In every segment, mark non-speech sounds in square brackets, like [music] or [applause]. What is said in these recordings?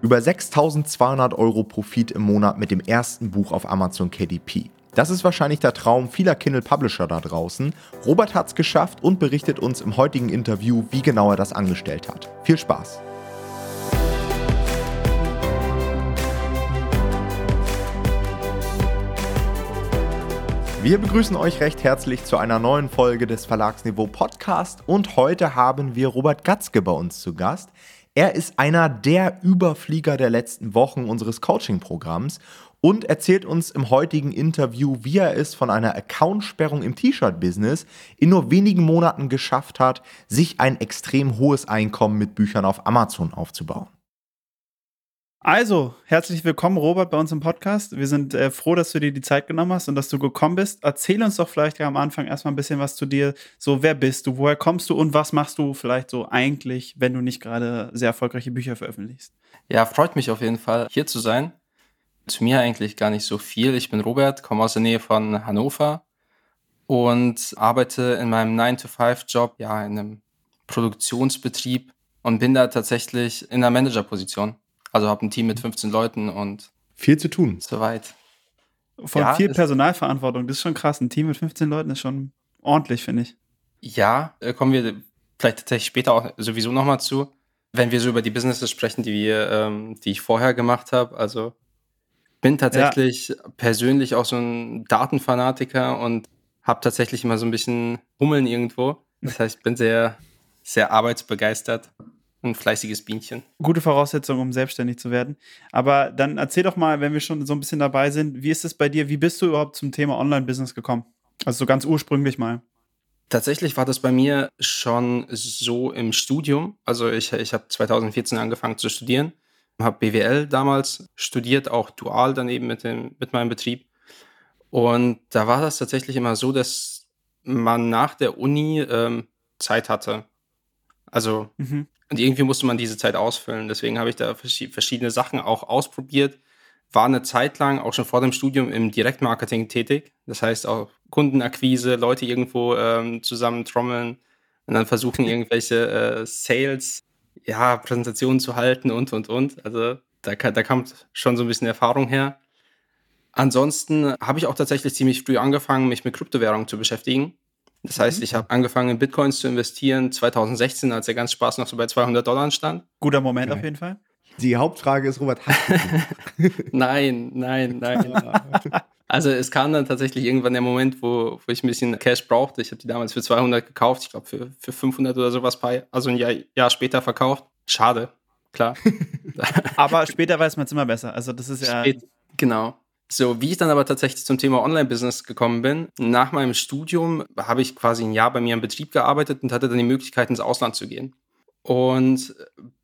Über 6200 Euro Profit im Monat mit dem ersten Buch auf Amazon KDP. Das ist wahrscheinlich der Traum vieler Kindle Publisher da draußen. Robert hat es geschafft und berichtet uns im heutigen Interview, wie genau er das angestellt hat. Viel Spaß! Wir begrüßen euch recht herzlich zu einer neuen Folge des Verlagsniveau Podcast und heute haben wir Robert Gatzke bei uns zu Gast. Er ist einer der Überflieger der letzten Wochen unseres Coaching-Programms und erzählt uns im heutigen Interview, wie er es von einer Accountsperrung im T-Shirt-Business in nur wenigen Monaten geschafft hat, sich ein extrem hohes Einkommen mit Büchern auf Amazon aufzubauen. Also, herzlich willkommen, Robert, bei uns im Podcast. Wir sind äh, froh, dass du dir die Zeit genommen hast und dass du gekommen bist. Erzähl uns doch vielleicht am Anfang erstmal ein bisschen was zu dir. So, wer bist du, woher kommst du und was machst du vielleicht so eigentlich, wenn du nicht gerade sehr erfolgreiche Bücher veröffentlichst? Ja, freut mich auf jeden Fall, hier zu sein. Zu mir eigentlich gar nicht so viel. Ich bin Robert, komme aus der Nähe von Hannover und arbeite in meinem 9-to-5-Job, ja, in einem Produktionsbetrieb und bin da tatsächlich in einer Managerposition. Also habe ein Team mit 15 Leuten und viel zu tun. Soweit. Von ja, viel Personalverantwortung, das ist schon krass. Ein Team mit 15 Leuten ist schon ordentlich, finde ich. Ja, äh, kommen wir vielleicht tatsächlich später auch sowieso nochmal zu, wenn wir so über die Businesses sprechen, die wir, ähm, die ich vorher gemacht habe. Also bin tatsächlich ja. persönlich auch so ein Datenfanatiker und habe tatsächlich immer so ein bisschen Hummeln irgendwo. Das [laughs] heißt, ich bin sehr, sehr arbeitsbegeistert ein fleißiges Bienchen. Gute Voraussetzung, um selbstständig zu werden. Aber dann erzähl doch mal, wenn wir schon so ein bisschen dabei sind, wie ist es bei dir? Wie bist du überhaupt zum Thema Online-Business gekommen? Also so ganz ursprünglich mal. Tatsächlich war das bei mir schon so im Studium. Also ich, ich habe 2014 angefangen zu studieren, habe BWL damals studiert, auch dual daneben mit, dem, mit meinem Betrieb. Und da war das tatsächlich immer so, dass man nach der Uni ähm, Zeit hatte. Also mhm. Und irgendwie musste man diese Zeit ausfüllen. Deswegen habe ich da verschiedene Sachen auch ausprobiert. War eine Zeit lang auch schon vor dem Studium im Direktmarketing tätig. Das heißt auch Kundenakquise, Leute irgendwo ähm, zusammen trommeln und dann versuchen, [laughs] irgendwelche äh, Sales, ja, Präsentationen zu halten und, und, und. Also da, da kommt schon so ein bisschen Erfahrung her. Ansonsten habe ich auch tatsächlich ziemlich früh angefangen, mich mit Kryptowährungen zu beschäftigen. Das heißt, mhm. ich habe angefangen in Bitcoins zu investieren 2016, als der ganze Spaß noch so bei 200 Dollar stand. Guter Moment okay. auf jeden Fall. Die Hauptfrage ist, Robert, hast du [laughs] Nein, nein, nein. [laughs] also es kam dann tatsächlich irgendwann der Moment, wo, wo ich ein bisschen Cash brauchte. Ich habe die damals für 200 gekauft, ich glaube für, für 500 oder sowas, also ein Jahr, Jahr später verkauft. Schade, klar. [laughs] aber später weiß man es immer besser. Also das ist ja... Spät, genau. So, wie ich dann aber tatsächlich zum Thema Online-Business gekommen bin, nach meinem Studium habe ich quasi ein Jahr bei mir im Betrieb gearbeitet und hatte dann die Möglichkeit, ins Ausland zu gehen. Und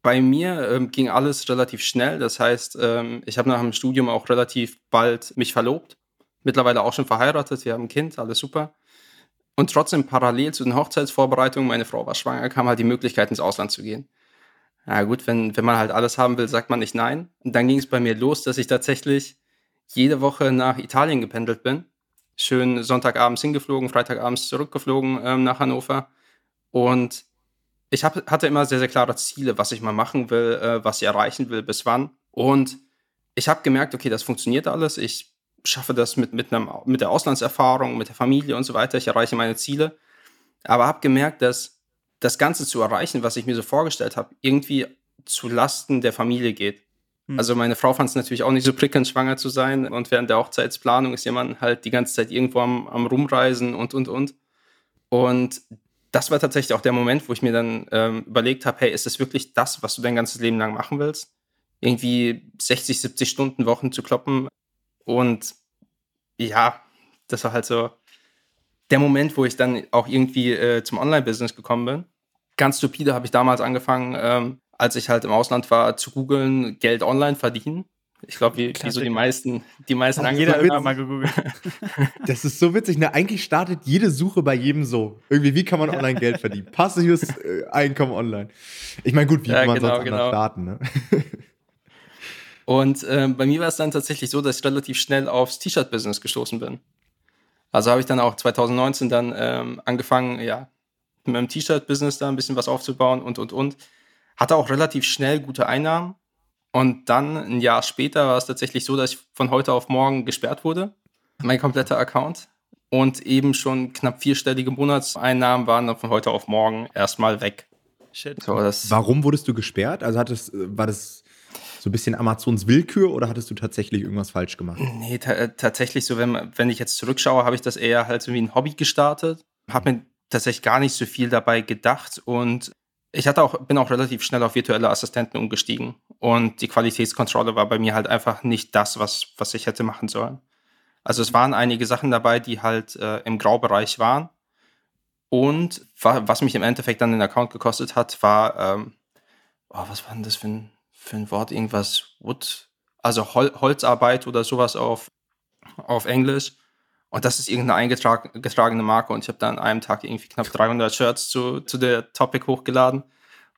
bei mir ähm, ging alles relativ schnell. Das heißt, ähm, ich habe nach dem Studium auch relativ bald mich verlobt. Mittlerweile auch schon verheiratet. Wir haben ein Kind, alles super. Und trotzdem parallel zu den Hochzeitsvorbereitungen, meine Frau war schwanger, kam halt die Möglichkeit, ins Ausland zu gehen. Na gut, wenn, wenn man halt alles haben will, sagt man nicht nein. Und dann ging es bei mir los, dass ich tatsächlich jede Woche nach Italien gependelt bin. Schön Sonntagabends hingeflogen, Freitagabends zurückgeflogen ähm, nach Hannover. Und ich hab, hatte immer sehr, sehr klare Ziele, was ich mal machen will, äh, was ich erreichen will, bis wann. Und ich habe gemerkt, okay, das funktioniert alles. Ich schaffe das mit, mit, einem, mit der Auslandserfahrung, mit der Familie und so weiter. Ich erreiche meine Ziele. Aber habe gemerkt, dass das Ganze zu erreichen, was ich mir so vorgestellt habe, irgendwie zu Lasten der Familie geht. Hm. Also meine Frau fand es natürlich auch nicht so prickelnd, schwanger zu sein. Und während der Hochzeitsplanung ist jemand halt die ganze Zeit irgendwo am, am Rumreisen und, und, und. Und das war tatsächlich auch der Moment, wo ich mir dann ähm, überlegt habe, hey, ist das wirklich das, was du dein ganzes Leben lang machen willst? Irgendwie 60, 70 Stunden Wochen zu kloppen. Und ja, das war halt so der Moment, wo ich dann auch irgendwie äh, zum Online-Business gekommen bin. Ganz stupide habe ich damals angefangen, ähm, als ich halt im Ausland war, zu googeln, Geld online verdienen. Ich glaube, wie, wie, so die meisten, die meisten Hat jeder immer mal gegoogelt. Das ist so witzig. Ne? Eigentlich startet jede Suche bei jedem so. Irgendwie, wie kann man online Geld verdienen? Passives äh, Einkommen online. Ich meine, gut, wie ja, kann man genau, sonst genau. starten? Ne? [laughs] Und äh, bei mir war es dann tatsächlich so, dass ich relativ schnell aufs T-Shirt-Business gestoßen bin. Also habe ich dann auch 2019 dann ähm, angefangen, ja, mit meinem T-Shirt-Business da ein bisschen was aufzubauen und, und, und. Hatte auch relativ schnell gute Einnahmen. Und dann ein Jahr später war es tatsächlich so, dass ich von heute auf morgen gesperrt wurde, mein kompletter Account. Und eben schon knapp vierstellige Monatseinnahmen waren dann von heute auf morgen erstmal weg. Shit. So, Warum wurdest du gesperrt? Also hattest, war das so ein bisschen Amazons Willkür oder hattest du tatsächlich irgendwas falsch gemacht? Nee, tatsächlich so, wenn, wenn ich jetzt zurückschaue, habe ich das eher halt so wie ein Hobby gestartet. Habe mir tatsächlich gar nicht so viel dabei gedacht und ich hatte auch, bin auch relativ schnell auf virtuelle Assistenten umgestiegen. Und die Qualitätskontrolle war bei mir halt einfach nicht das, was, was ich hätte machen sollen. Also es waren einige Sachen dabei, die halt äh, im Graubereich waren. Und was mich im Endeffekt dann den Account gekostet hat, war, ähm, oh, was war denn das für ein, für ein Wort? Irgendwas Wood, also Hol Holzarbeit oder sowas auf, auf Englisch. Und das ist irgendeine eingetragene Marke. Und ich habe da an einem Tag irgendwie knapp 300 Shirts zu, zu der Topic hochgeladen.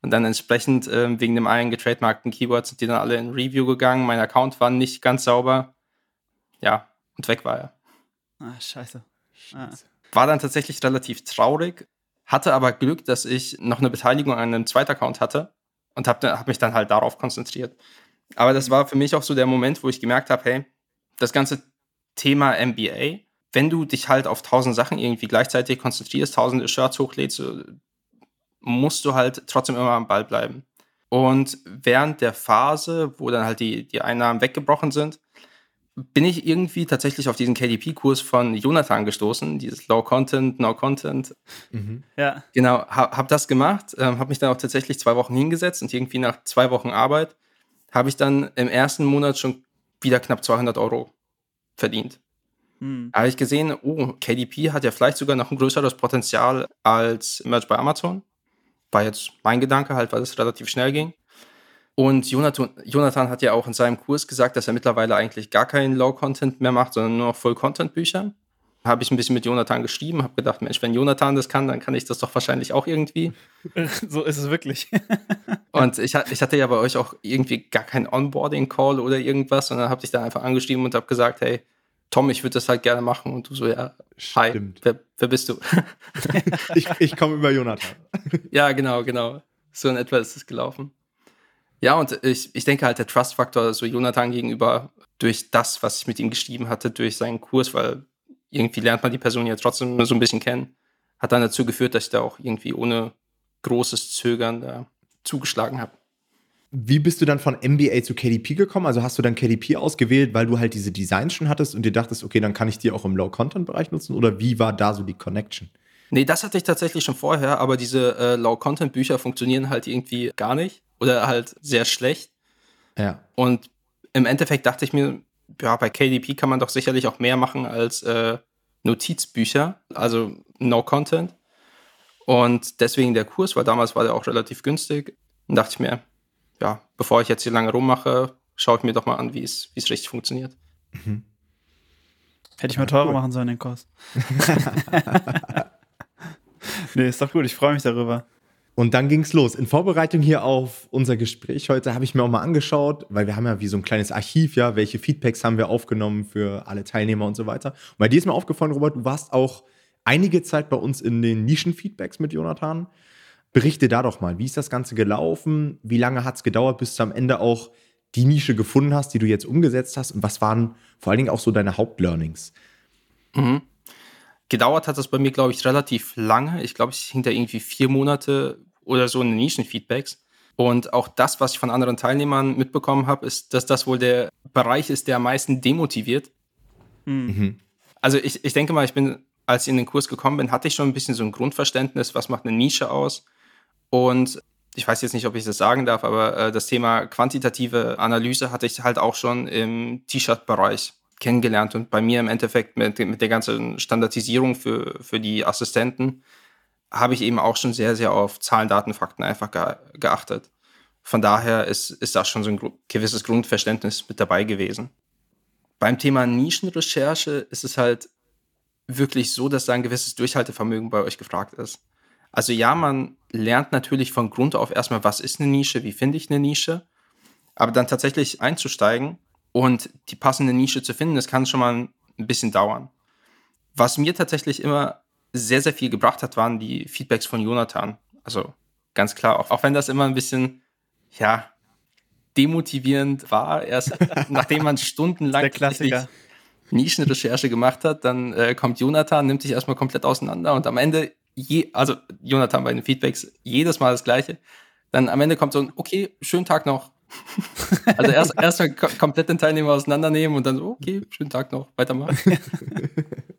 Und dann entsprechend ähm, wegen dem einen getrademarkten Keyword sind die dann alle in Review gegangen. Mein Account war nicht ganz sauber. Ja, und weg war er. Ah, scheiße. Ah. War dann tatsächlich relativ traurig. Hatte aber Glück, dass ich noch eine Beteiligung an einem zweiten Account hatte. Und habe hab mich dann halt darauf konzentriert. Aber das war für mich auch so der Moment, wo ich gemerkt habe, hey, das ganze Thema MBA wenn du dich halt auf tausend Sachen irgendwie gleichzeitig konzentrierst, tausende Shirts hochlädst, musst du halt trotzdem immer am Ball bleiben. Und während der Phase, wo dann halt die, die Einnahmen weggebrochen sind, bin ich irgendwie tatsächlich auf diesen KDP-Kurs von Jonathan gestoßen, dieses Low Content, No Content. Mhm. Ja. Genau, habe hab das gemacht, ähm, habe mich dann auch tatsächlich zwei Wochen hingesetzt und irgendwie nach zwei Wochen Arbeit habe ich dann im ersten Monat schon wieder knapp 200 Euro verdient. Hm. Da habe ich gesehen, oh, KDP hat ja vielleicht sogar noch ein größeres Potenzial als Merch bei Amazon. War jetzt mein Gedanke halt, weil es relativ schnell ging. Und Jonathan, Jonathan hat ja auch in seinem Kurs gesagt, dass er mittlerweile eigentlich gar keinen Low-Content mehr macht, sondern nur noch Full-Content-Bücher. Habe ich ein bisschen mit Jonathan geschrieben, habe gedacht, Mensch, wenn Jonathan das kann, dann kann ich das doch wahrscheinlich auch irgendwie. [laughs] so ist es wirklich. [laughs] und ich, ich, hatte ja bei euch auch irgendwie gar keinen Onboarding-Call oder irgendwas, sondern habe dich da einfach angeschrieben und habe gesagt, hey, Tom, ich würde das halt gerne machen. Und du so, ja, hi, wer, wer bist du? [laughs] ich ich komme über Jonathan. [laughs] ja, genau, genau. So in etwa ist es gelaufen. Ja, und ich, ich denke halt, der Trust-Faktor, so Jonathan gegenüber, durch das, was ich mit ihm geschrieben hatte, durch seinen Kurs, weil irgendwie lernt man die Person ja trotzdem so ein bisschen kennen, hat dann dazu geführt, dass ich da auch irgendwie ohne großes Zögern da zugeschlagen habe. Wie bist du dann von MBA zu KDP gekommen? Also hast du dann KDP ausgewählt, weil du halt diese Designs schon hattest und dir dachtest, okay, dann kann ich die auch im Low-Content-Bereich nutzen? Oder wie war da so die Connection? Nee, das hatte ich tatsächlich schon vorher, aber diese äh, Low-Content-Bücher funktionieren halt irgendwie gar nicht oder halt sehr schlecht. Ja. Und im Endeffekt dachte ich mir, ja, bei KDP kann man doch sicherlich auch mehr machen als äh, Notizbücher, also No-Content. Und deswegen der Kurs, weil damals war der auch relativ günstig. Und dachte ich mir, ja, bevor ich jetzt hier lange rummache, schaue ich mir doch mal an, wie es richtig funktioniert. Mhm. Hätte ich mal teurer cool. machen sollen, den Kurs. [laughs] nee, ist doch gut, ich freue mich darüber. Und dann ging es los. In Vorbereitung hier auf unser Gespräch heute habe ich mir auch mal angeschaut, weil wir haben ja wie so ein kleines Archiv, ja, welche Feedbacks haben wir aufgenommen für alle Teilnehmer und so weiter. Und bei dir ist mir aufgefallen, Robert, du warst auch einige Zeit bei uns in den Nischen-Feedbacks mit Jonathan. Berichte da doch mal, wie ist das Ganze gelaufen? Wie lange hat es gedauert, bis du am Ende auch die Nische gefunden hast, die du jetzt umgesetzt hast? Und was waren vor allen Dingen auch so deine Hauptlearnings? Mhm. Gedauert hat das bei mir, glaube ich, relativ lange. Ich glaube, ich hing da irgendwie vier Monate oder so in den Nischenfeedbacks. Und auch das, was ich von anderen Teilnehmern mitbekommen habe, ist, dass das wohl der Bereich ist, der am meisten demotiviert. Mhm. Also ich, ich denke mal, ich bin, als ich in den Kurs gekommen bin, hatte ich schon ein bisschen so ein Grundverständnis, was macht eine Nische aus und ich weiß jetzt nicht, ob ich das sagen darf, aber äh, das Thema quantitative Analyse hatte ich halt auch schon im T-Shirt-Bereich kennengelernt und bei mir im Endeffekt mit, mit der ganzen Standardisierung für, für die Assistenten habe ich eben auch schon sehr, sehr auf Zahlen, Daten, Fakten einfach ge geachtet. Von daher ist, ist das schon so ein gewisses Grundverständnis mit dabei gewesen. Beim Thema Nischenrecherche ist es halt wirklich so, dass da ein gewisses Durchhaltevermögen bei euch gefragt ist. Also ja, man lernt natürlich von Grund auf erstmal, was ist eine Nische, wie finde ich eine Nische, aber dann tatsächlich einzusteigen und die passende Nische zu finden, das kann schon mal ein bisschen dauern. Was mir tatsächlich immer sehr, sehr viel gebracht hat, waren die Feedbacks von Jonathan. Also ganz klar, auch, auch wenn das immer ein bisschen, ja, demotivierend war. Erst [laughs] nachdem man stundenlang Nischenrecherche gemacht hat, dann äh, kommt Jonathan, nimmt sich erstmal komplett auseinander und am Ende, je, also Jonathan bei den Feedbacks, jedes Mal das Gleiche. Dann am Ende kommt so ein, okay, schönen Tag noch. [laughs] also erst erstmal komplett den Teilnehmer auseinandernehmen und dann so, okay, schönen Tag noch, weitermachen. [laughs]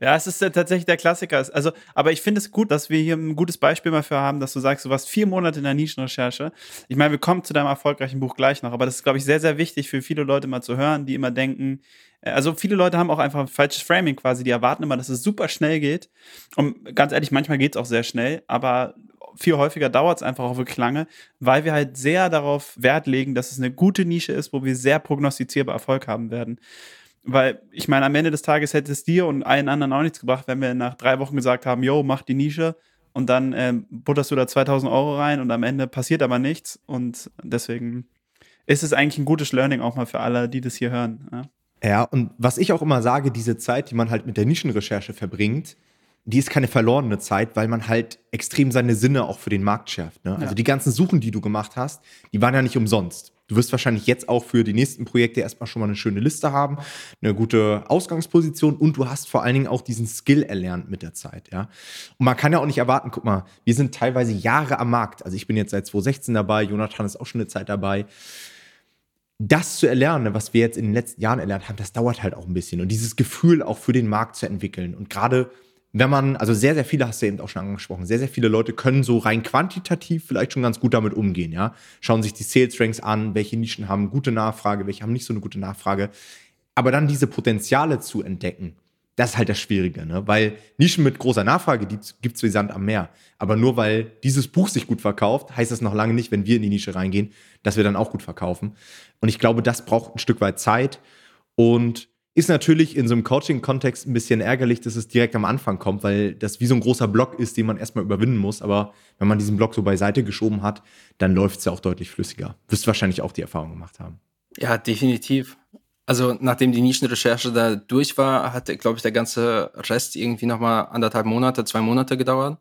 Ja, es ist ja tatsächlich der Klassiker. Also, aber ich finde es gut, dass wir hier ein gutes Beispiel mal für haben, dass du sagst, du warst vier Monate in der Nischenrecherche. Ich meine, wir kommen zu deinem erfolgreichen Buch gleich noch, aber das ist, glaube ich, sehr, sehr wichtig für viele Leute mal zu hören, die immer denken, äh, also viele Leute haben auch einfach ein falsches Framing quasi, die erwarten immer, dass es super schnell geht. Und ganz ehrlich, manchmal geht es auch sehr schnell, aber viel häufiger dauert es einfach auch wirklich lange, weil wir halt sehr darauf Wert legen, dass es eine gute Nische ist, wo wir sehr prognostizierbar Erfolg haben werden. Weil ich meine, am Ende des Tages hätte es dir und allen anderen auch nichts gebracht, wenn wir nach drei Wochen gesagt haben, yo, mach die Nische und dann äh, butterst du da 2000 Euro rein und am Ende passiert aber nichts. Und deswegen ist es eigentlich ein gutes Learning auch mal für alle, die das hier hören. Ja, ja und was ich auch immer sage, diese Zeit, die man halt mit der Nischenrecherche verbringt, die ist keine verlorene Zeit, weil man halt extrem seine Sinne auch für den Markt schärft. Ne? Also ja. die ganzen Suchen, die du gemacht hast, die waren ja nicht umsonst. Du wirst wahrscheinlich jetzt auch für die nächsten Projekte erstmal schon mal eine schöne Liste haben, eine gute Ausgangsposition und du hast vor allen Dingen auch diesen Skill erlernt mit der Zeit, ja. Und man kann ja auch nicht erwarten, guck mal, wir sind teilweise Jahre am Markt. Also ich bin jetzt seit 2016 dabei, Jonathan ist auch schon eine Zeit dabei das zu erlernen, was wir jetzt in den letzten Jahren erlernt haben, das dauert halt auch ein bisschen. Und dieses Gefühl auch für den Markt zu entwickeln. Und gerade wenn man, also sehr, sehr viele hast du eben auch schon angesprochen, sehr, sehr viele Leute können so rein quantitativ vielleicht schon ganz gut damit umgehen, ja. Schauen sich die Sales Ranks an, welche Nischen haben gute Nachfrage, welche haben nicht so eine gute Nachfrage. Aber dann diese Potenziale zu entdecken, das ist halt das Schwierige, ne? Weil Nischen mit großer Nachfrage gibt es wie Sand am Meer. Aber nur weil dieses Buch sich gut verkauft, heißt das noch lange nicht, wenn wir in die Nische reingehen, dass wir dann auch gut verkaufen. Und ich glaube, das braucht ein Stück weit Zeit. Und ist natürlich in so einem Coaching-Kontext ein bisschen ärgerlich, dass es direkt am Anfang kommt, weil das wie so ein großer Block ist, den man erstmal überwinden muss. Aber wenn man diesen Block so beiseite geschoben hat, dann läuft es ja auch deutlich flüssiger. Wirst wahrscheinlich auch die Erfahrung gemacht haben. Ja, definitiv. Also nachdem die Nischenrecherche da durch war, hat, glaube ich, der ganze Rest irgendwie nochmal anderthalb Monate, zwei Monate gedauert.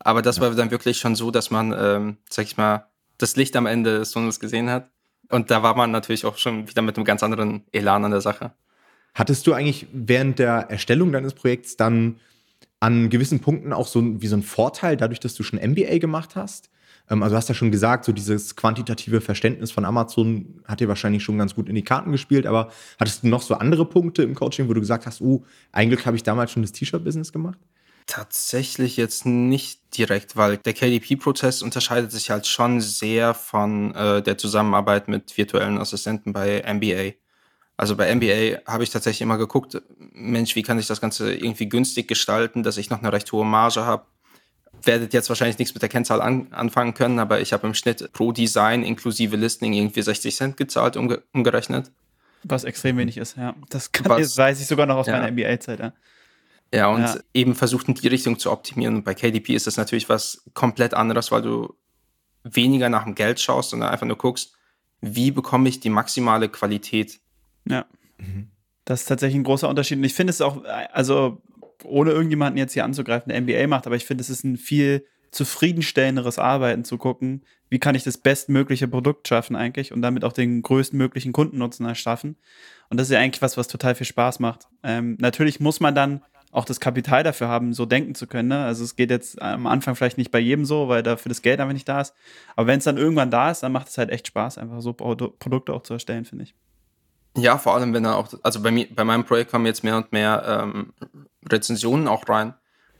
Aber das ja. war dann wirklich schon so, dass man, ähm, sag ich mal, das Licht am Ende des Tunnels gesehen hat. Und da war man natürlich auch schon wieder mit einem ganz anderen Elan an der Sache. Hattest du eigentlich während der Erstellung deines Projekts dann an gewissen Punkten auch so wie so einen Vorteil, dadurch, dass du schon MBA gemacht hast? Ähm, also du hast ja schon gesagt, so dieses quantitative Verständnis von Amazon hat dir wahrscheinlich schon ganz gut in die Karten gespielt, aber hattest du noch so andere Punkte im Coaching, wo du gesagt hast, oh, eigentlich habe ich damals schon das T-Shirt-Business gemacht? Tatsächlich jetzt nicht direkt, weil der KDP-Prozess unterscheidet sich halt schon sehr von äh, der Zusammenarbeit mit virtuellen Assistenten bei MBA. Also bei NBA habe ich tatsächlich immer geguckt, Mensch, wie kann ich das Ganze irgendwie günstig gestalten, dass ich noch eine recht hohe Marge habe. Werdet jetzt wahrscheinlich nichts mit der Kennzahl an, anfangen können, aber ich habe im Schnitt pro Design inklusive Listing irgendwie 60 Cent gezahlt, umge umgerechnet. Was extrem wenig ist, ja. Das, kann, Was, weiß ich sogar noch aus ja. meiner NBA-Zeit, ja. Ja, und ja. eben versucht in die Richtung zu optimieren. Und bei KDP ist das natürlich was komplett anderes, weil du weniger nach dem Geld schaust, sondern einfach nur guckst, wie bekomme ich die maximale Qualität ja. Mhm. Das ist tatsächlich ein großer Unterschied. Und ich finde es auch, also ohne irgendjemanden jetzt hier anzugreifen, der NBA macht, aber ich finde, es ist ein viel zufriedenstellenderes Arbeiten zu gucken, wie kann ich das bestmögliche Produkt schaffen eigentlich und damit auch den größtmöglichen Kundennutzen erschaffen. Und das ist ja eigentlich was, was total viel Spaß macht. Ähm, natürlich muss man dann auch das Kapital dafür haben, so denken zu können. Ne? Also es geht jetzt am Anfang vielleicht nicht bei jedem so, weil dafür das Geld einfach nicht da ist. Aber wenn es dann irgendwann da ist, dann macht es halt echt Spaß, einfach so Produkte auch zu erstellen, finde ich. Ja, vor allem, wenn er auch, also bei mir, bei meinem Projekt kommen jetzt mehr und mehr ähm, Rezensionen auch rein.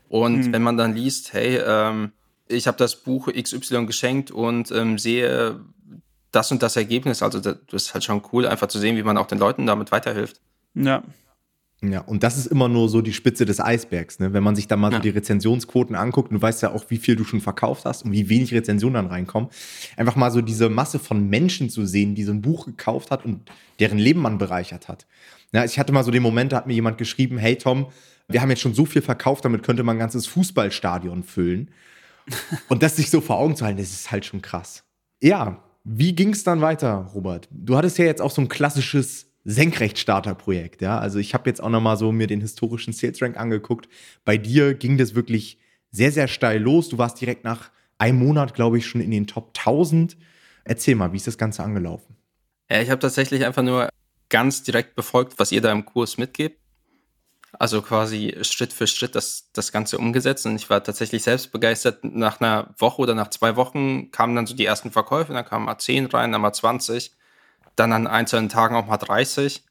Und mhm. wenn man dann liest, hey, ähm, ich habe das Buch XY geschenkt und ähm, sehe das und das Ergebnis, also das, das ist halt schon cool, einfach zu sehen, wie man auch den Leuten damit weiterhilft. Ja, ja, und das ist immer nur so die Spitze des Eisbergs, ne? Wenn man sich dann mal ja. so die Rezensionsquoten anguckt, du weißt ja auch, wie viel du schon verkauft hast und wie wenig Rezensionen dann reinkommen. Einfach mal so diese Masse von Menschen zu sehen, die so ein Buch gekauft hat und deren Leben man bereichert hat. Ja, ich hatte mal so den Moment, da hat mir jemand geschrieben, hey Tom, wir haben jetzt schon so viel verkauft, damit könnte man ein ganzes Fußballstadion füllen. [laughs] und das sich so vor Augen zu halten, das ist halt schon krass. Ja, wie ging es dann weiter, Robert? Du hattest ja jetzt auch so ein klassisches Senkrechtstarter-Projekt, ja. Also ich habe jetzt auch nochmal so mir den historischen Sales Rank angeguckt. Bei dir ging das wirklich sehr, sehr steil los. Du warst direkt nach einem Monat, glaube ich, schon in den Top 1000. Erzähl mal, wie ist das Ganze angelaufen? Ja, ich habe tatsächlich einfach nur ganz direkt befolgt, was ihr da im Kurs mitgebt. Also quasi Schritt für Schritt das, das Ganze umgesetzt. Und ich war tatsächlich selbst begeistert. Nach einer Woche oder nach zwei Wochen kamen dann so die ersten Verkäufe. Dann kamen mal 10 rein, dann mal 20. Dann an einzelnen Tagen auch mal 30.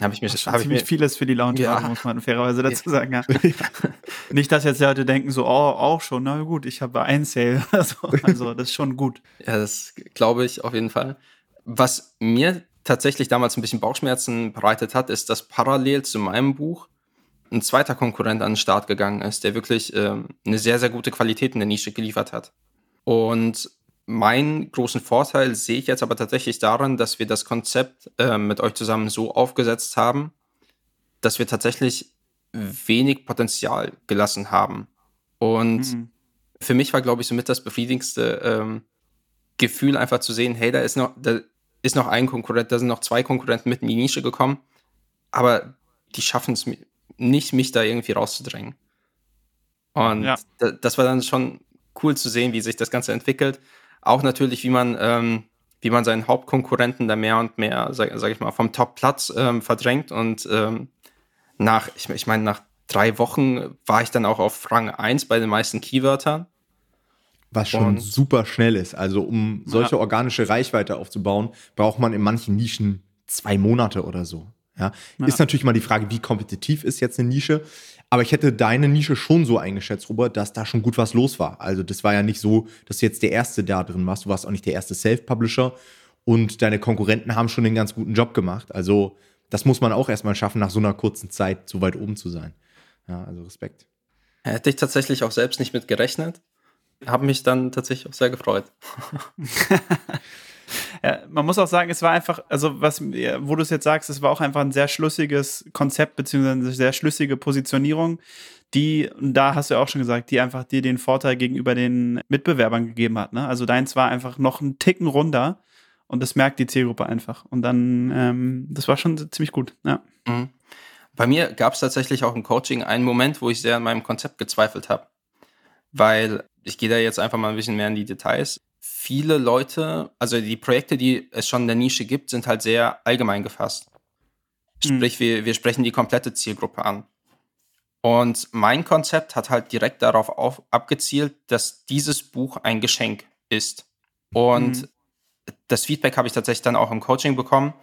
Habe ich mir das hab ziemlich mir, vieles für die Launch ja. muss man fairerweise dazu sagen. [laughs] Ja. Nicht, dass jetzt Leute denken, so, oh, auch schon, na gut, ich habe ein Sale. [laughs] Also, also, das ist schon gut. Ja, das glaube ich auf jeden Fall. Was mir tatsächlich damals ein bisschen Bauchschmerzen bereitet hat, ist, dass parallel zu meinem Buch ein zweiter Konkurrent an den Start gegangen ist, der wirklich ähm, eine sehr, sehr gute Qualität in der Nische geliefert hat. Und meinen großen Vorteil sehe ich jetzt aber tatsächlich daran, dass wir das Konzept äh, mit euch zusammen so aufgesetzt haben, dass wir tatsächlich wenig Potenzial gelassen haben. Und mhm. für mich war, glaube ich, somit das befriedigendste ähm, Gefühl, einfach zu sehen, hey, da ist noch, da ist noch ein Konkurrent, da sind noch zwei Konkurrenten mit in die Nische gekommen, aber die schaffen es nicht, mich da irgendwie rauszudrängen. Und ja. das war dann schon cool zu sehen, wie sich das Ganze entwickelt. Auch natürlich, wie man, ähm, wie man seinen Hauptkonkurrenten da mehr und mehr, sag, sag ich mal, vom Top-Platz ähm, verdrängt. Und ähm, nach, ich, ich meine, nach drei Wochen war ich dann auch auf Rang 1 bei den meisten Keywörtern. Was schon und, super schnell ist. Also, um solche ja. organische Reichweite aufzubauen, braucht man in manchen Nischen zwei Monate oder so. Ja? ja? Ist natürlich mal die Frage, wie kompetitiv ist jetzt eine Nische. Aber ich hätte deine Nische schon so eingeschätzt, Robert, dass da schon gut was los war. Also das war ja nicht so, dass du jetzt der Erste da drin warst. Du warst auch nicht der erste Self-Publisher. Und deine Konkurrenten haben schon einen ganz guten Job gemacht. Also das muss man auch erstmal schaffen, nach so einer kurzen Zeit so weit oben zu sein. Ja, also Respekt. Hätte ich tatsächlich auch selbst nicht mit gerechnet. Habe mich dann tatsächlich auch sehr gefreut. [laughs] [laughs] Ja, man muss auch sagen, es war einfach, also was, wo du es jetzt sagst, es war auch einfach ein sehr schlüssiges Konzept, beziehungsweise eine sehr schlüssige Positionierung, die, da hast du ja auch schon gesagt, die einfach dir den Vorteil gegenüber den Mitbewerbern gegeben hat. Ne? Also deins war einfach noch einen Ticken runter und das merkt die Zielgruppe einfach. Und dann, ähm, das war schon ziemlich gut, ja. Mhm. Bei mir gab es tatsächlich auch im Coaching einen Moment, wo ich sehr an meinem Konzept gezweifelt habe. Weil ich gehe da jetzt einfach mal ein bisschen mehr in die Details viele Leute, also die Projekte, die es schon in der Nische gibt, sind halt sehr allgemein gefasst. Sprich, mhm. wir, wir sprechen die komplette Zielgruppe an. Und mein Konzept hat halt direkt darauf auf, abgezielt, dass dieses Buch ein Geschenk ist. Und mhm. das Feedback habe ich tatsächlich dann auch im Coaching bekommen,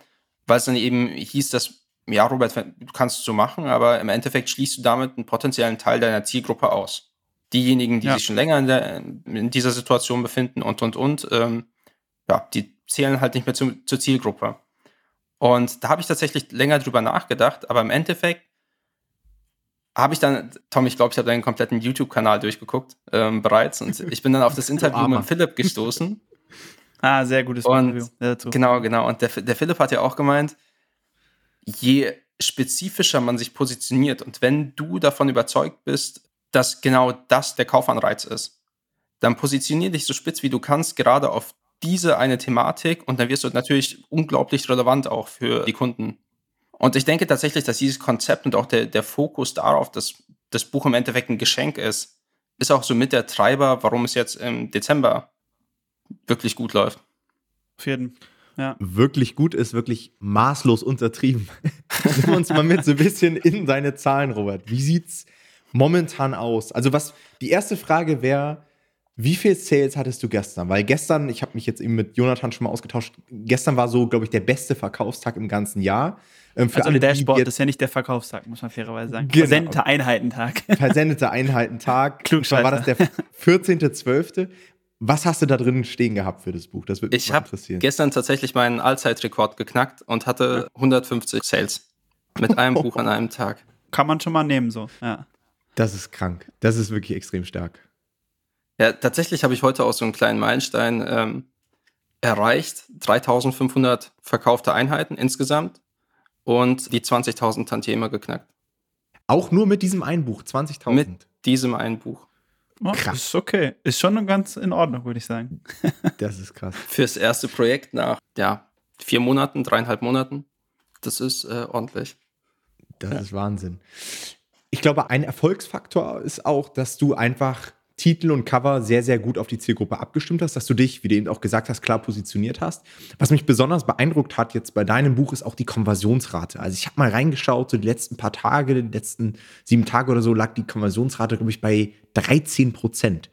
weil es dann eben hieß, dass, ja, Robert, du kannst es so machen, aber im Endeffekt schließt du damit einen potenziellen Teil deiner Zielgruppe aus diejenigen, die ja. sich schon länger in, der, in, dieser Situation befinden und, und, und, ähm, ja, die zählen halt nicht mehr zu, zur Zielgruppe. Und da habe ich tatsächlich länger drüber nachgedacht, aber im Endeffekt habe ich dann, Tom, ich glaube, ich habe deinen kompletten YouTube-Kanal durchgeguckt ähm, bereits und ich bin dann auf das [laughs] Interview mit Philipp gestoßen. [laughs] ah, sehr gutes und, Interview. Dazu. Genau, genau. Und der, der Philipp hat ja auch gemeint, je spezifischer man sich positioniert und wenn du davon überzeugt bist, dass genau das der Kaufanreiz ist. Dann positionier dich so spitz wie du kannst, gerade auf diese eine Thematik und dann wirst du natürlich unglaublich relevant auch für die Kunden. Und ich denke tatsächlich, dass dieses Konzept und auch der, der Fokus darauf, dass das Buch im Endeffekt ein Geschenk ist, ist auch so mit der Treiber, warum es jetzt im Dezember wirklich gut läuft. Auf jeden ja. Wirklich gut ist wirklich maßlos untertrieben. [laughs] Nimm uns mal mit so ein bisschen in deine Zahlen, Robert. Wie sieht's momentan aus? Also was, die erste Frage wäre, wie viel Sales hattest du gestern? Weil gestern, ich habe mich jetzt eben mit Jonathan schon mal ausgetauscht, gestern war so, glaube ich, der beste Verkaufstag im ganzen Jahr. Ähm, für also alle, Dashboard ist ja nicht der Verkaufstag, muss man fairerweise sagen. Genau. Versendete Einheitentag. [laughs] Versendete Einheitentag. [laughs] Klugscheißer. War das der 14.12.? Was hast du da drin stehen gehabt für das Buch? Das würde mich ich interessieren. Ich habe gestern tatsächlich meinen Allzeitrekord geknackt und hatte 150 Sales mit einem [laughs] Buch an einem Tag. Kann man schon mal nehmen, so. Ja. Das ist krank. Das ist wirklich extrem stark. Ja, tatsächlich habe ich heute auch so einen kleinen Meilenstein ähm, erreicht. 3500 verkaufte Einheiten insgesamt und die 20.000 Tantieme geknackt. Auch nur mit diesem Einbuch, 20.000? Mit diesem Einbuch. Oh, krass. Ist okay. Ist schon ganz in Ordnung, würde ich sagen. [laughs] das ist krass. Fürs erste Projekt nach, ja, vier Monaten, dreieinhalb Monaten. Das ist äh, ordentlich. Das ja. ist Wahnsinn ich glaube, ein Erfolgsfaktor ist auch, dass du einfach Titel und Cover sehr, sehr gut auf die Zielgruppe abgestimmt hast, dass du dich, wie du eben auch gesagt hast, klar positioniert hast. Was mich besonders beeindruckt hat jetzt bei deinem Buch ist auch die Konversionsrate. Also ich habe mal reingeschaut, so die letzten paar Tage, die letzten sieben Tage oder so lag die Konversionsrate, glaube ich, bei 13 Prozent.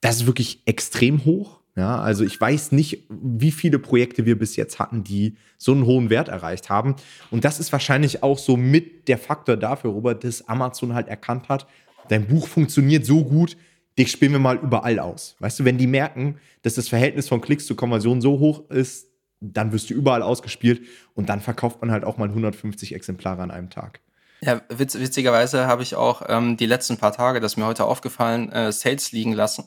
Das ist wirklich extrem hoch. Ja, also ich weiß nicht, wie viele Projekte wir bis jetzt hatten, die so einen hohen Wert erreicht haben. Und das ist wahrscheinlich auch so mit der Faktor dafür, Robert, dass Amazon halt erkannt hat, dein Buch funktioniert so gut, dich spielen wir mal überall aus. Weißt du, wenn die merken, dass das Verhältnis von Klicks zu Konversion so hoch ist, dann wirst du überall ausgespielt und dann verkauft man halt auch mal 150 Exemplare an einem Tag. Ja, witz, witzigerweise habe ich auch ähm, die letzten paar Tage, das ist mir heute aufgefallen, äh, Sales liegen lassen,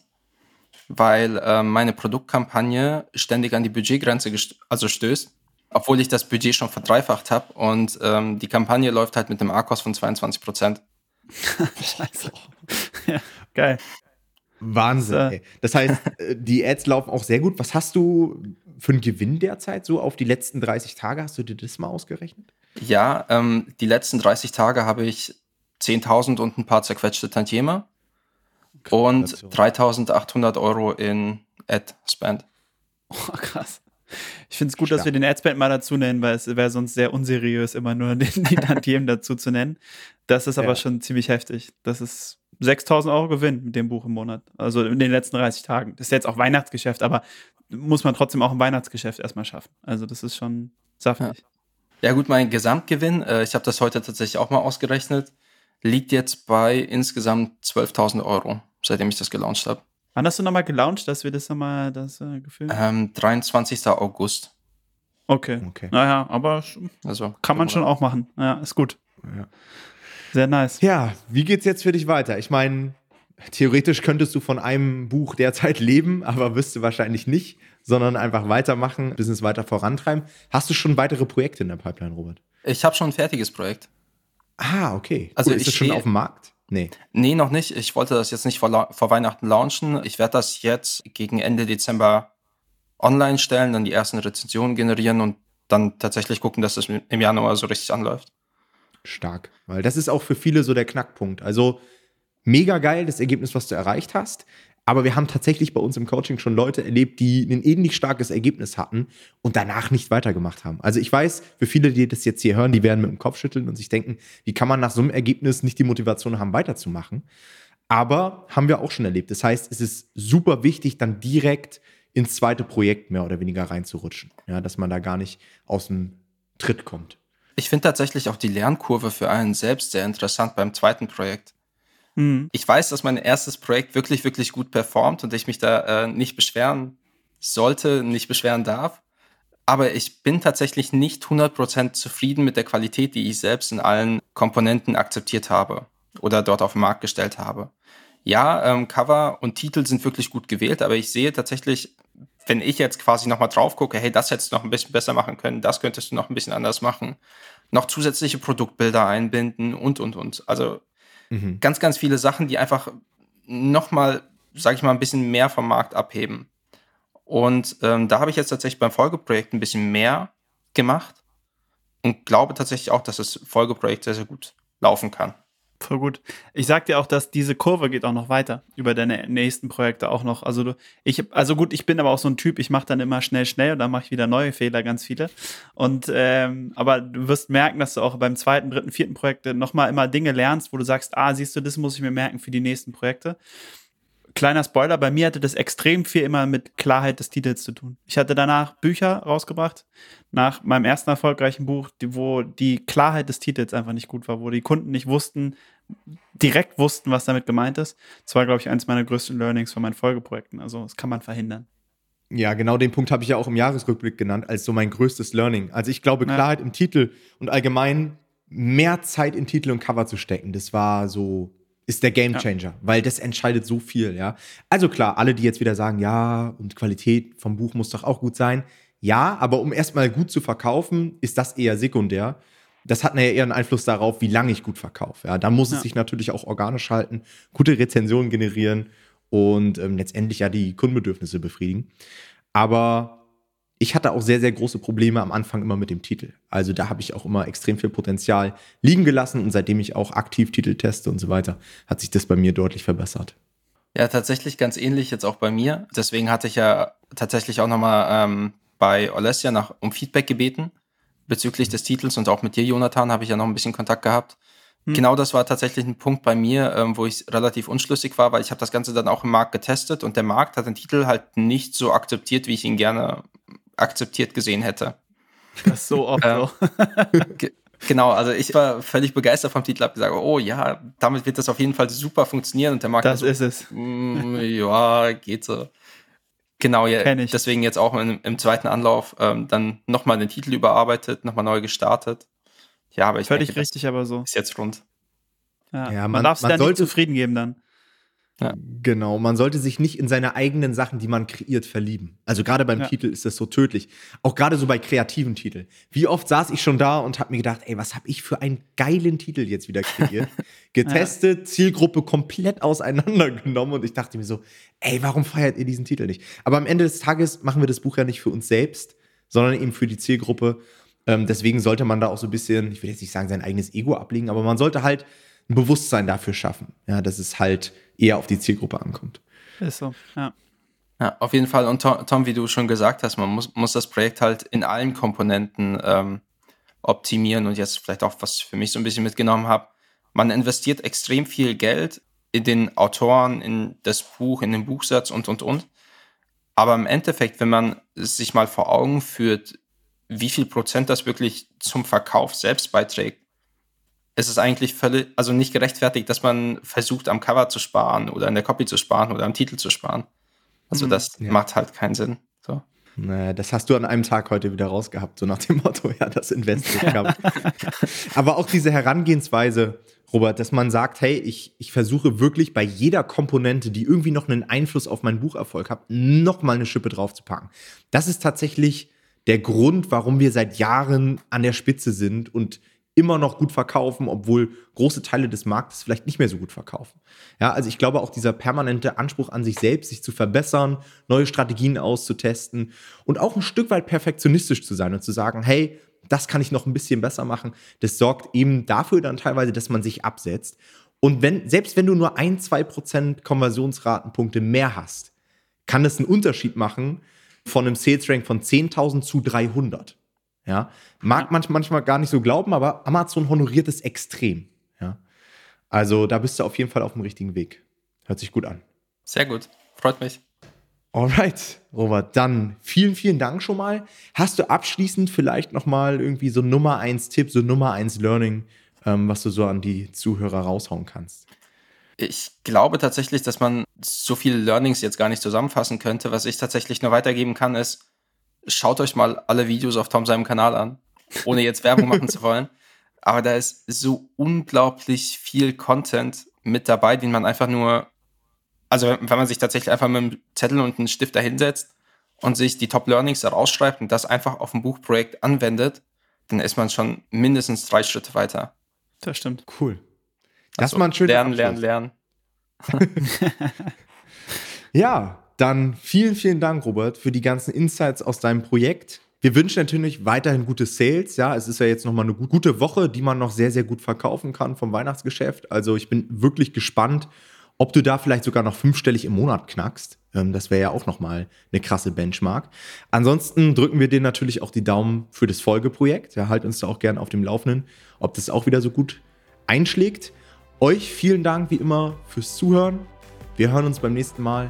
weil äh, meine Produktkampagne ständig an die Budgetgrenze also stößt, obwohl ich das Budget schon verdreifacht habe und ähm, die Kampagne läuft halt mit einem A-Kost von 22 Prozent. [laughs] Scheiße. [laughs] ja, geil. Wahnsinn. Das, äh, das heißt, äh, die Ads laufen auch sehr gut. Was hast du für einen Gewinn derzeit so auf die letzten 30 Tage? Hast du dir das mal ausgerechnet? Ja, ähm, die letzten 30 Tage habe ich 10.000 und ein paar zerquetschte Tantieme und 3.800 Euro in Ad-Spend. Oh, krass. Ich finde es gut, Stark. dass wir den Adspend mal dazu nennen, weil es wäre sonst sehr unseriös, immer nur [laughs] den, die Tantiemen dazu zu nennen. Das ist aber ja. schon ziemlich heftig. Das ist 6000 Euro Gewinn mit dem Buch im Monat. Also in den letzten 30 Tagen. Das ist jetzt auch Weihnachtsgeschäft, aber muss man trotzdem auch ein Weihnachtsgeschäft erstmal schaffen. Also das ist schon saftig. Ja, ja gut, mein Gesamtgewinn, äh, ich habe das heute tatsächlich auch mal ausgerechnet, liegt jetzt bei insgesamt 12.000 Euro, seitdem ich das gelauncht habe. Wann hast du nochmal gelauncht, dass wir das nochmal, das äh, Gefühl? Ähm, 23. August. Okay. okay. Naja, aber also, kann man schon auch machen. Ja, ist gut. Ja. Sehr nice. Ja, wie geht's jetzt für dich weiter? Ich meine, theoretisch könntest du von einem Buch derzeit leben, aber wirst du wahrscheinlich nicht, sondern einfach weitermachen, Business weiter vorantreiben. Hast du schon weitere Projekte in der Pipeline, Robert? Ich habe schon ein fertiges Projekt. Ah, okay. Also cool. ist es schon auf dem Markt? Nee. Nee, noch nicht. Ich wollte das jetzt nicht vor, vor Weihnachten launchen. Ich werde das jetzt gegen Ende Dezember online stellen, dann die ersten Rezensionen generieren und dann tatsächlich gucken, dass es das im Januar so richtig anläuft. Stark. Weil das ist auch für viele so der Knackpunkt. Also mega geil, das Ergebnis, was du erreicht hast. Aber wir haben tatsächlich bei uns im Coaching schon Leute erlebt, die ein ähnlich starkes Ergebnis hatten und danach nicht weitergemacht haben. Also ich weiß, für viele, die das jetzt hier hören, die werden mit dem Kopf schütteln und sich denken, wie kann man nach so einem Ergebnis nicht die Motivation haben, weiterzumachen? Aber haben wir auch schon erlebt. Das heißt, es ist super wichtig, dann direkt ins zweite Projekt mehr oder weniger reinzurutschen. Ja, dass man da gar nicht aus dem Tritt kommt. Ich finde tatsächlich auch die Lernkurve für einen selbst sehr interessant beim zweiten Projekt. Mhm. Ich weiß, dass mein erstes Projekt wirklich, wirklich gut performt und ich mich da äh, nicht beschweren sollte, nicht beschweren darf. Aber ich bin tatsächlich nicht 100% zufrieden mit der Qualität, die ich selbst in allen Komponenten akzeptiert habe oder dort auf den Markt gestellt habe. Ja, ähm, Cover und Titel sind wirklich gut gewählt, aber ich sehe tatsächlich, wenn ich jetzt quasi nochmal drauf gucke, hey, das hättest du noch ein bisschen besser machen können, das könntest du noch ein bisschen anders machen, noch zusätzliche Produktbilder einbinden und, und, und. Also Mhm. Ganz, ganz viele Sachen, die einfach nochmal, sag ich mal, ein bisschen mehr vom Markt abheben. Und ähm, da habe ich jetzt tatsächlich beim Folgeprojekt ein bisschen mehr gemacht und glaube tatsächlich auch, dass das Folgeprojekt sehr, sehr gut laufen kann. Voll gut. Ich sag dir auch, dass diese Kurve geht auch noch weiter über deine nächsten Projekte auch noch. Also du, ich, also gut, ich bin aber auch so ein Typ, ich mache dann immer schnell, schnell und dann mache ich wieder neue Fehler, ganz viele. Und ähm, aber du wirst merken, dass du auch beim zweiten, dritten, vierten Projekt nochmal immer Dinge lernst, wo du sagst, ah, siehst du, das muss ich mir merken für die nächsten Projekte kleiner Spoiler, bei mir hatte das extrem viel immer mit Klarheit des Titels zu tun. Ich hatte danach Bücher rausgebracht, nach meinem ersten erfolgreichen Buch, die, wo die Klarheit des Titels einfach nicht gut war, wo die Kunden nicht wussten, direkt wussten, was damit gemeint ist. Das war, glaube ich, eines meiner größten Learnings von meinen Folgeprojekten. Also, das kann man verhindern. Ja, genau den Punkt habe ich ja auch im Jahresrückblick genannt, als so mein größtes Learning. Also, ich glaube, Klarheit ja. im Titel und allgemein mehr Zeit in Titel und Cover zu stecken, das war so ist der Gamechanger, ja. weil das entscheidet so viel, ja. Also klar, alle, die jetzt wieder sagen, ja, und Qualität vom Buch muss doch auch gut sein. Ja, aber um erstmal gut zu verkaufen, ist das eher sekundär. Das hat ja eher einen Einfluss darauf, wie lange ich gut verkaufe. Ja, dann muss ja. es sich natürlich auch organisch halten, gute Rezensionen generieren und ähm, letztendlich ja die Kundenbedürfnisse befriedigen. Aber ich hatte auch sehr, sehr große Probleme am Anfang immer mit dem Titel. Also da habe ich auch immer extrem viel Potenzial liegen gelassen und seitdem ich auch aktiv Titel teste und so weiter, hat sich das bei mir deutlich verbessert. Ja, tatsächlich ganz ähnlich jetzt auch bei mir. Deswegen hatte ich ja tatsächlich auch nochmal ähm, bei Alessia nach, um Feedback gebeten bezüglich des Titels und auch mit dir, Jonathan, habe ich ja noch ein bisschen Kontakt gehabt. Hm. Genau das war tatsächlich ein Punkt bei mir, ähm, wo ich relativ unschlüssig war, weil ich habe das Ganze dann auch im Markt getestet und der Markt hat den Titel halt nicht so akzeptiert, wie ich ihn gerne akzeptiert gesehen hätte. Das ist so oft ähm, [laughs] Genau, also ich war völlig begeistert vom Titel, habe gesagt, oh ja, damit wird das auf jeden Fall super funktionieren und der Markt. Das so, ist es. Mm, ja, geht so. Genau, ja, deswegen jetzt auch im, im zweiten Anlauf ähm, dann nochmal den Titel überarbeitet, nochmal neu gestartet. Ja, aber ich Völlig denke, richtig, aber so. Ist jetzt rund. Ja, ja man, man darf sich dann nicht zufrieden geben dann. Ja. Genau, man sollte sich nicht in seine eigenen Sachen, die man kreiert, verlieben. Also gerade beim ja. Titel ist das so tödlich. Auch gerade so bei kreativen Titeln. Wie oft saß ich schon da und habe mir gedacht, ey, was habe ich für einen geilen Titel jetzt wieder kreiert? [laughs] Getestet, ja. Zielgruppe komplett auseinandergenommen und ich dachte mir so, ey, warum feiert ihr diesen Titel nicht? Aber am Ende des Tages machen wir das Buch ja nicht für uns selbst, sondern eben für die Zielgruppe. Ähm, deswegen sollte man da auch so ein bisschen, ich will jetzt nicht sagen, sein eigenes Ego ablegen, aber man sollte halt ein Bewusstsein dafür schaffen, ja, dass es halt eher auf die Zielgruppe ankommt. Ist so, ja. Ja, auf jeden Fall. Und Tom, Tom, wie du schon gesagt hast, man muss, muss das Projekt halt in allen Komponenten ähm, optimieren und jetzt vielleicht auch, was für mich so ein bisschen mitgenommen habe, man investiert extrem viel Geld in den Autoren, in das Buch, in den Buchsatz und, und, und. Aber im Endeffekt, wenn man sich mal vor Augen führt, wie viel Prozent das wirklich zum Verkauf selbst beiträgt, ist es eigentlich völlig, also nicht gerechtfertigt, dass man versucht, am Cover zu sparen oder in der Copy zu sparen oder am Titel zu sparen. Also mhm. das ja. macht halt keinen Sinn. So. Naja, das hast du an einem Tag heute wieder rausgehabt, so nach dem Motto, [laughs] ja, das Investment. [laughs] Aber auch diese Herangehensweise, Robert, dass man sagt, hey, ich, ich versuche wirklich bei jeder Komponente, die irgendwie noch einen Einfluss auf meinen Bucherfolg hat, nochmal eine Schippe draufzupacken. Das ist tatsächlich der Grund, warum wir seit Jahren an der Spitze sind und immer noch gut verkaufen, obwohl große Teile des Marktes vielleicht nicht mehr so gut verkaufen. Ja, also ich glaube auch dieser permanente Anspruch an sich selbst, sich zu verbessern, neue Strategien auszutesten und auch ein Stück weit perfektionistisch zu sein und zu sagen, hey, das kann ich noch ein bisschen besser machen. Das sorgt eben dafür dann teilweise, dass man sich absetzt. Und wenn, selbst wenn du nur ein, zwei Prozent Konversionsratenpunkte mehr hast, kann das einen Unterschied machen von einem Sales Rank von 10.000 zu 300. Ja, mag man manchmal gar nicht so glauben, aber Amazon honoriert es extrem. Ja, also da bist du auf jeden Fall auf dem richtigen Weg. Hört sich gut an. Sehr gut, freut mich. Alright, Robert, dann vielen, vielen Dank schon mal. Hast du abschließend vielleicht nochmal irgendwie so Nummer 1 Tipp, so Nummer 1 Learning, ähm, was du so an die Zuhörer raushauen kannst? Ich glaube tatsächlich, dass man so viele Learnings jetzt gar nicht zusammenfassen könnte. Was ich tatsächlich nur weitergeben kann, ist, schaut euch mal alle Videos auf Tom seinem Kanal an, ohne jetzt Werbung machen zu wollen. [laughs] Aber da ist so unglaublich viel Content mit dabei, den man einfach nur, also wenn man sich tatsächlich einfach mit einem Zettel und einem Stift dahinsetzt und sich die Top Learnings herausschreibt und das einfach auf ein Buchprojekt anwendet, dann ist man schon mindestens drei Schritte weiter. Das stimmt. Cool. Das also, mal ein schönes Lernen, lernen, lernen. [laughs] [laughs] ja, dann vielen, vielen Dank, Robert, für die ganzen Insights aus deinem Projekt. Wir wünschen natürlich weiterhin gute Sales. Ja, es ist ja jetzt nochmal eine gute Woche, die man noch sehr, sehr gut verkaufen kann vom Weihnachtsgeschäft. Also ich bin wirklich gespannt, ob du da vielleicht sogar noch fünfstellig im Monat knackst. Ähm, das wäre ja auch nochmal eine krasse Benchmark. Ansonsten drücken wir dir natürlich auch die Daumen für das Folgeprojekt. Ja, halt uns da auch gerne auf dem Laufenden, ob das auch wieder so gut einschlägt. Euch vielen Dank wie immer fürs Zuhören. Wir hören uns beim nächsten Mal.